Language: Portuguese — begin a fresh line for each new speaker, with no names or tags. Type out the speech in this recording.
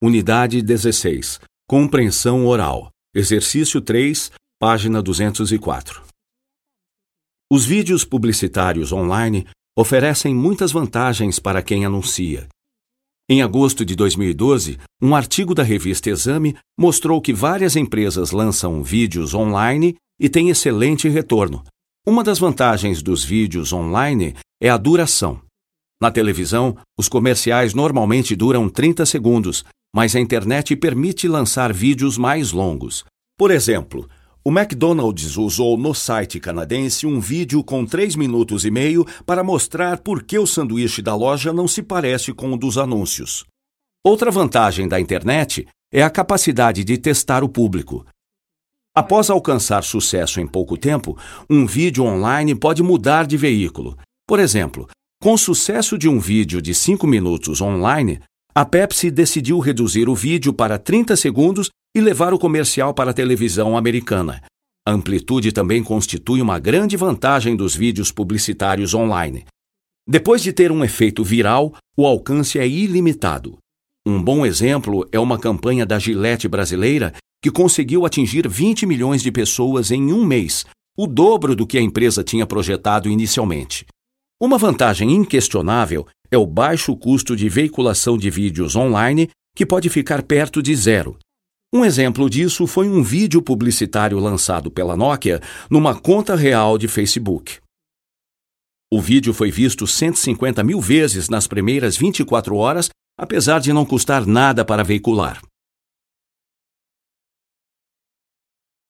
Unidade 16. Compreensão oral. Exercício 3, página 204. Os vídeos publicitários online oferecem muitas vantagens para quem anuncia. Em agosto de 2012, um artigo da revista Exame mostrou que várias empresas lançam vídeos online e têm excelente retorno. Uma das vantagens dos vídeos online é a duração. Na televisão, os comerciais normalmente duram 30 segundos, mas a internet permite lançar vídeos mais longos. Por exemplo, o McDonald's usou no site canadense um vídeo com 3 minutos e meio para mostrar por que o sanduíche da loja não se parece com o dos anúncios. Outra vantagem da internet é a capacidade de testar o público. Após alcançar sucesso em pouco tempo, um vídeo online pode mudar de veículo. Por exemplo, com o sucesso de um vídeo de 5 minutos online, a Pepsi decidiu reduzir o vídeo para 30 segundos e levar o comercial para a televisão americana. A amplitude também constitui uma grande vantagem dos vídeos publicitários online. Depois de ter um efeito viral, o alcance é ilimitado. Um bom exemplo é uma campanha da Gillette brasileira que conseguiu atingir 20 milhões de pessoas em um mês, o dobro do que a empresa tinha projetado inicialmente. Uma vantagem inquestionável é o baixo custo de veiculação de vídeos online, que pode ficar perto de zero. Um exemplo disso foi um vídeo publicitário lançado pela Nokia numa conta real de Facebook. O vídeo foi visto 150 mil vezes nas primeiras 24 horas, apesar de não custar nada para veicular.